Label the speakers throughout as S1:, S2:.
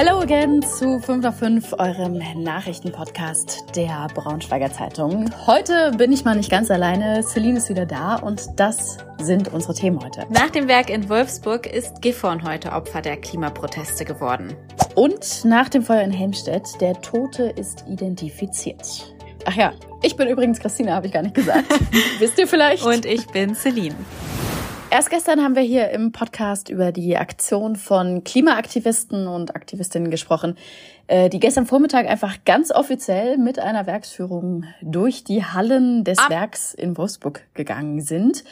S1: Hello again zu 5 nach 5, eurem Nachrichtenpodcast der Braunschweiger Zeitung. Heute bin ich mal nicht ganz alleine. Celine ist wieder da und das sind unsere Themen heute.
S2: Nach dem Werk in Wolfsburg ist Gifhorn heute Opfer der Klimaproteste geworden.
S1: Und nach dem Feuer in Helmstedt, der Tote ist identifiziert. Ach ja, ich bin übrigens Christina, habe ich gar nicht gesagt. Wisst ihr vielleicht?
S2: Und ich bin Celine.
S1: Erst gestern haben wir hier im Podcast über die Aktion von Klimaaktivisten und Aktivistinnen gesprochen, äh, die gestern Vormittag einfach ganz offiziell mit einer Werksführung durch die Hallen des Ab Werks in Wolfsburg gegangen sind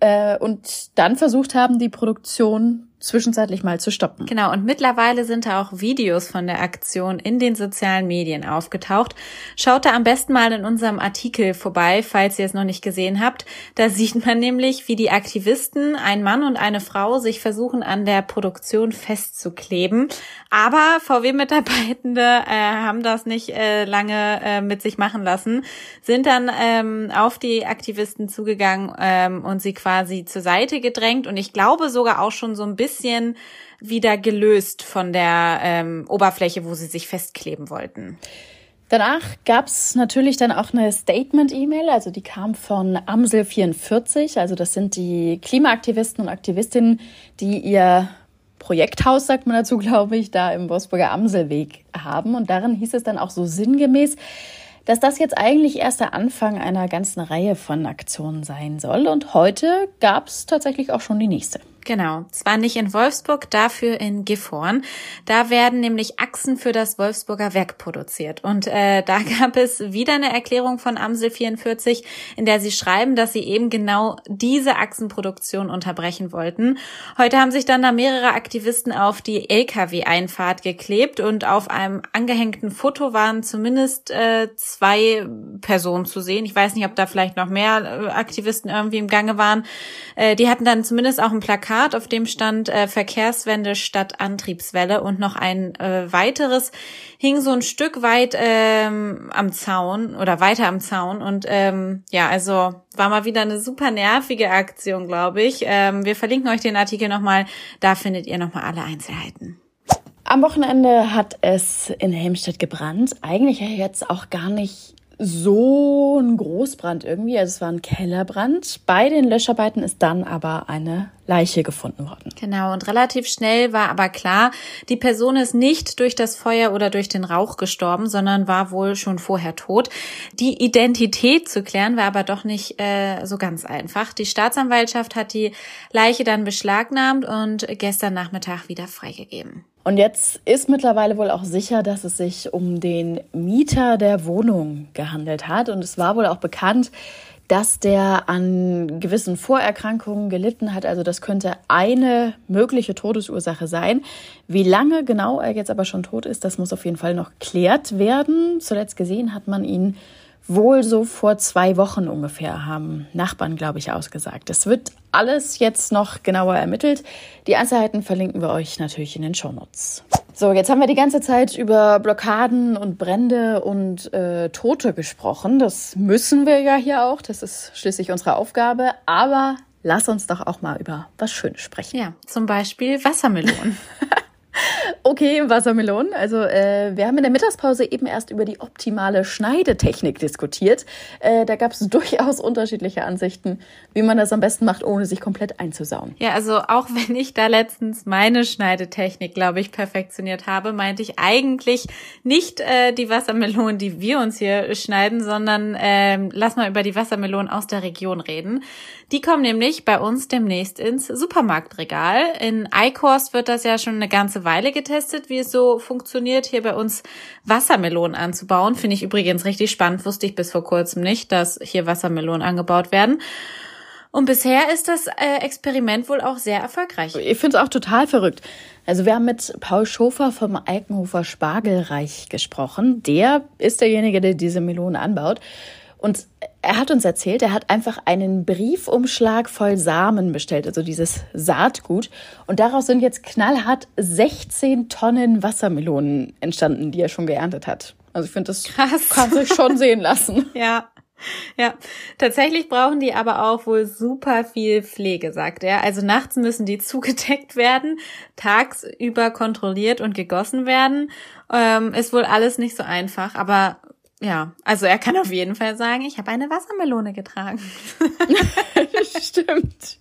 S1: äh, und dann versucht haben, die Produktion zwischenzeitlich mal zu stoppen.
S2: Genau, und mittlerweile sind da auch Videos von der Aktion in den sozialen Medien aufgetaucht. Schaut da am besten mal in unserem Artikel vorbei, falls ihr es noch nicht gesehen habt. Da sieht man nämlich, wie die Aktivisten, ein Mann und eine Frau, sich versuchen an der Produktion festzukleben. Aber VW-Mitarbeitende äh, haben das nicht äh, lange äh, mit sich machen lassen, sind dann ähm, auf die Aktivisten zugegangen ähm, und sie quasi zur Seite gedrängt und ich glaube sogar auch schon so ein bisschen bisschen wieder gelöst von der ähm, Oberfläche, wo sie sich festkleben wollten.
S1: Danach gab's natürlich dann auch eine Statement-E-Mail, also die kam von Amsel44, also das sind die Klimaaktivisten und Aktivistinnen, die ihr Projekthaus, sagt man dazu, glaube ich, da im Wolfsburger Amselweg haben. Und darin hieß es dann auch so sinngemäß, dass das jetzt eigentlich erst der Anfang einer ganzen Reihe von Aktionen sein soll. Und heute gab's tatsächlich auch schon die nächste.
S2: Genau, zwar nicht in Wolfsburg, dafür in Gifhorn. Da werden nämlich Achsen für das Wolfsburger Werk produziert. Und äh, da gab es wieder eine Erklärung von Amsel 44, in der sie schreiben, dass sie eben genau diese Achsenproduktion unterbrechen wollten. Heute haben sich dann da mehrere Aktivisten auf die Lkw-Einfahrt geklebt und auf einem angehängten Foto waren zumindest äh, zwei Personen zu sehen. Ich weiß nicht, ob da vielleicht noch mehr äh, Aktivisten irgendwie im Gange waren. Äh, die hatten dann zumindest auch ein Plakat Plakat, auf dem stand äh, Verkehrswende statt Antriebswelle und noch ein äh, weiteres hing so ein Stück weit ähm, am Zaun oder weiter am Zaun und ähm, ja, also war mal wieder eine super nervige Aktion, glaube ich. Ähm, wir verlinken euch den Artikel nochmal, da findet ihr nochmal alle Einzelheiten.
S1: Am Wochenende hat es in Helmstedt gebrannt. Eigentlich jetzt auch gar nicht so ein Großbrand irgendwie. Also es war ein Kellerbrand. Bei den Löscharbeiten ist dann aber eine Leiche gefunden worden.
S2: Genau, und relativ schnell war aber klar, die Person ist nicht durch das Feuer oder durch den Rauch gestorben, sondern war wohl schon vorher tot. Die Identität zu klären war aber doch nicht äh, so ganz einfach. Die Staatsanwaltschaft hat die Leiche dann beschlagnahmt und gestern Nachmittag wieder freigegeben.
S1: Und jetzt ist mittlerweile wohl auch sicher, dass es sich um den Mieter der Wohnung gehandelt hat. Und es war wohl auch bekannt, dass der an gewissen Vorerkrankungen gelitten hat. Also das könnte eine mögliche Todesursache sein. Wie lange genau er jetzt aber schon tot ist, das muss auf jeden Fall noch geklärt werden. Zuletzt gesehen hat man ihn wohl so vor zwei Wochen ungefähr, haben Nachbarn, glaube ich, ausgesagt. Es wird alles jetzt noch genauer ermittelt. Die Einzelheiten verlinken wir euch natürlich in den Shownotes. So, jetzt haben wir die ganze Zeit über Blockaden und Brände und äh, Tote gesprochen. Das müssen wir ja hier auch. Das ist schließlich unsere Aufgabe. Aber lass uns doch auch mal über was Schönes sprechen.
S2: Ja, zum Beispiel Wassermelonen.
S1: Okay, Wassermelonen. Also äh, wir haben in der Mittagspause eben erst über die optimale Schneidetechnik diskutiert. Äh, da gab es durchaus unterschiedliche Ansichten, wie man das am besten macht, ohne sich komplett einzusauen.
S2: Ja, also auch wenn ich da letztens meine Schneidetechnik, glaube ich, perfektioniert habe, meinte ich eigentlich nicht äh, die Wassermelonen, die wir uns hier schneiden, sondern äh, lass mal über die Wassermelonen aus der Region reden. Die kommen nämlich bei uns demnächst ins Supermarktregal. In Eikost wird das ja schon eine ganze Weile getestet, wie es so funktioniert, hier bei uns Wassermelonen anzubauen. Finde ich übrigens richtig spannend. Wusste ich bis vor kurzem nicht, dass hier Wassermelonen angebaut werden. Und bisher ist das äh, Experiment wohl auch sehr erfolgreich.
S1: Ich finde es auch total verrückt. Also wir haben mit Paul Schofer vom Alkenhofer Spargelreich gesprochen. Der ist derjenige, der diese Melonen anbaut. Und er hat uns erzählt, er hat einfach einen Briefumschlag voll Samen bestellt, also dieses Saatgut. Und daraus sind jetzt knallhart 16 Tonnen Wassermelonen entstanden, die er schon geerntet hat. Also ich finde, das Krass. kann sich schon sehen lassen.
S2: Ja. Ja, tatsächlich brauchen die aber auch wohl super viel Pflege, sagt er. Also nachts müssen die zugedeckt werden, tagsüber kontrolliert und gegossen werden. Ähm, ist wohl alles nicht so einfach, aber ja, also er kann auf jeden Fall sagen, ich habe eine Wassermelone getragen.
S1: Stimmt.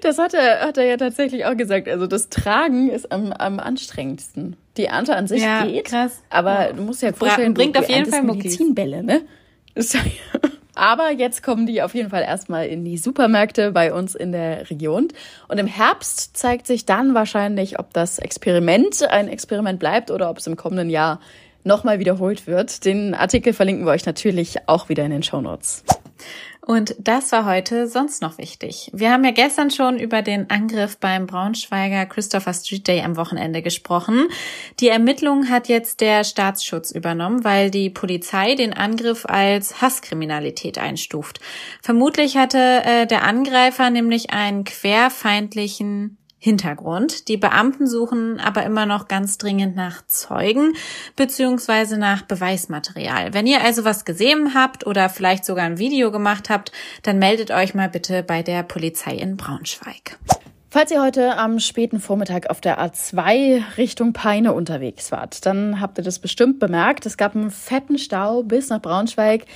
S1: Das hat er, hat er ja tatsächlich auch gesagt. Also das Tragen ist am, am anstrengendsten. Die Ernte an sich
S2: ja,
S1: geht,
S2: krass.
S1: aber du musst ja vorstellen,
S2: bringt
S1: du,
S2: auf jeden Fall
S1: Medizinbälle, ne? Aber jetzt kommen die auf jeden Fall erstmal in die Supermärkte bei uns in der Region. Und im Herbst zeigt sich dann wahrscheinlich, ob das Experiment ein Experiment bleibt oder ob es im kommenden Jahr nochmal wiederholt wird. Den Artikel verlinken wir euch natürlich auch wieder in den Show Notes.
S2: Und das war heute sonst noch wichtig. Wir haben ja gestern schon über den Angriff beim Braunschweiger Christopher Street Day am Wochenende gesprochen. Die Ermittlung hat jetzt der Staatsschutz übernommen, weil die Polizei den Angriff als Hasskriminalität einstuft. Vermutlich hatte äh, der Angreifer nämlich einen querfeindlichen Hintergrund. Die Beamten suchen aber immer noch ganz dringend nach Zeugen beziehungsweise nach Beweismaterial. Wenn ihr also was gesehen habt oder vielleicht sogar ein Video gemacht habt, dann meldet euch mal bitte bei der Polizei in Braunschweig.
S1: Falls ihr heute am späten Vormittag auf der A2 Richtung Peine unterwegs wart, dann habt ihr das bestimmt bemerkt. Es gab einen fetten Stau bis nach Braunschweig.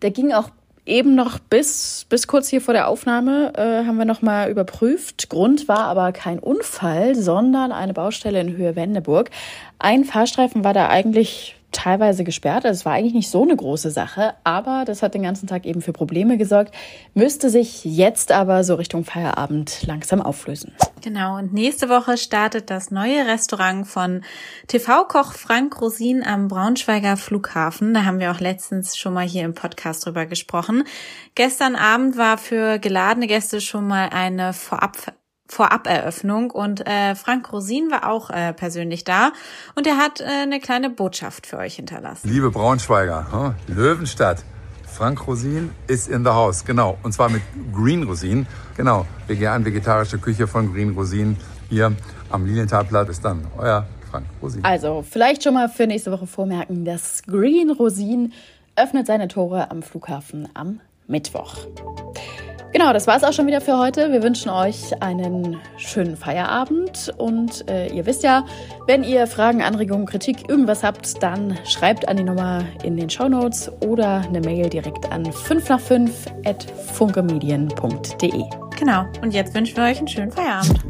S1: Der ging auch eben noch bis, bis kurz hier vor der Aufnahme äh, haben wir nochmal überprüft. Grund war aber kein Unfall, sondern eine Baustelle in Höhe Wendeburg. Ein Fahrstreifen war da eigentlich teilweise gesperrt. Also es war eigentlich nicht so eine große Sache, aber das hat den ganzen Tag eben für Probleme gesorgt, müsste sich jetzt aber so Richtung Feierabend langsam auflösen.
S2: Genau, und nächste Woche startet das neue Restaurant von TV-Koch Frank Rosin am Braunschweiger Flughafen. Da haben wir auch letztens schon mal hier im Podcast drüber gesprochen. Gestern Abend war für geladene Gäste schon mal eine Vorab Vorab-Eröffnung und äh, Frank Rosin war auch äh, persönlich da und er hat äh, eine kleine Botschaft für euch hinterlassen.
S3: Liebe Braunschweiger, hm, Löwenstadt, Frank Rosin ist in the house, genau, und zwar mit Green Rosin, genau, vegan vegetarische Küche von Green Rosin hier am Lilienthalplatz. Bis dann, euer Frank Rosin.
S1: Also vielleicht schon mal für nächste Woche vormerken, das Green Rosin öffnet seine Tore am Flughafen am Mittwoch. Genau, das war es auch schon wieder für heute. Wir wünschen euch einen schönen Feierabend und äh, ihr wisst ja, wenn ihr Fragen, Anregungen, Kritik, irgendwas habt, dann schreibt an die Nummer in den Show Notes oder eine Mail direkt an 5 nach 5 at funkemedien.de.
S2: Genau, und jetzt wünschen wir euch einen schönen Feierabend.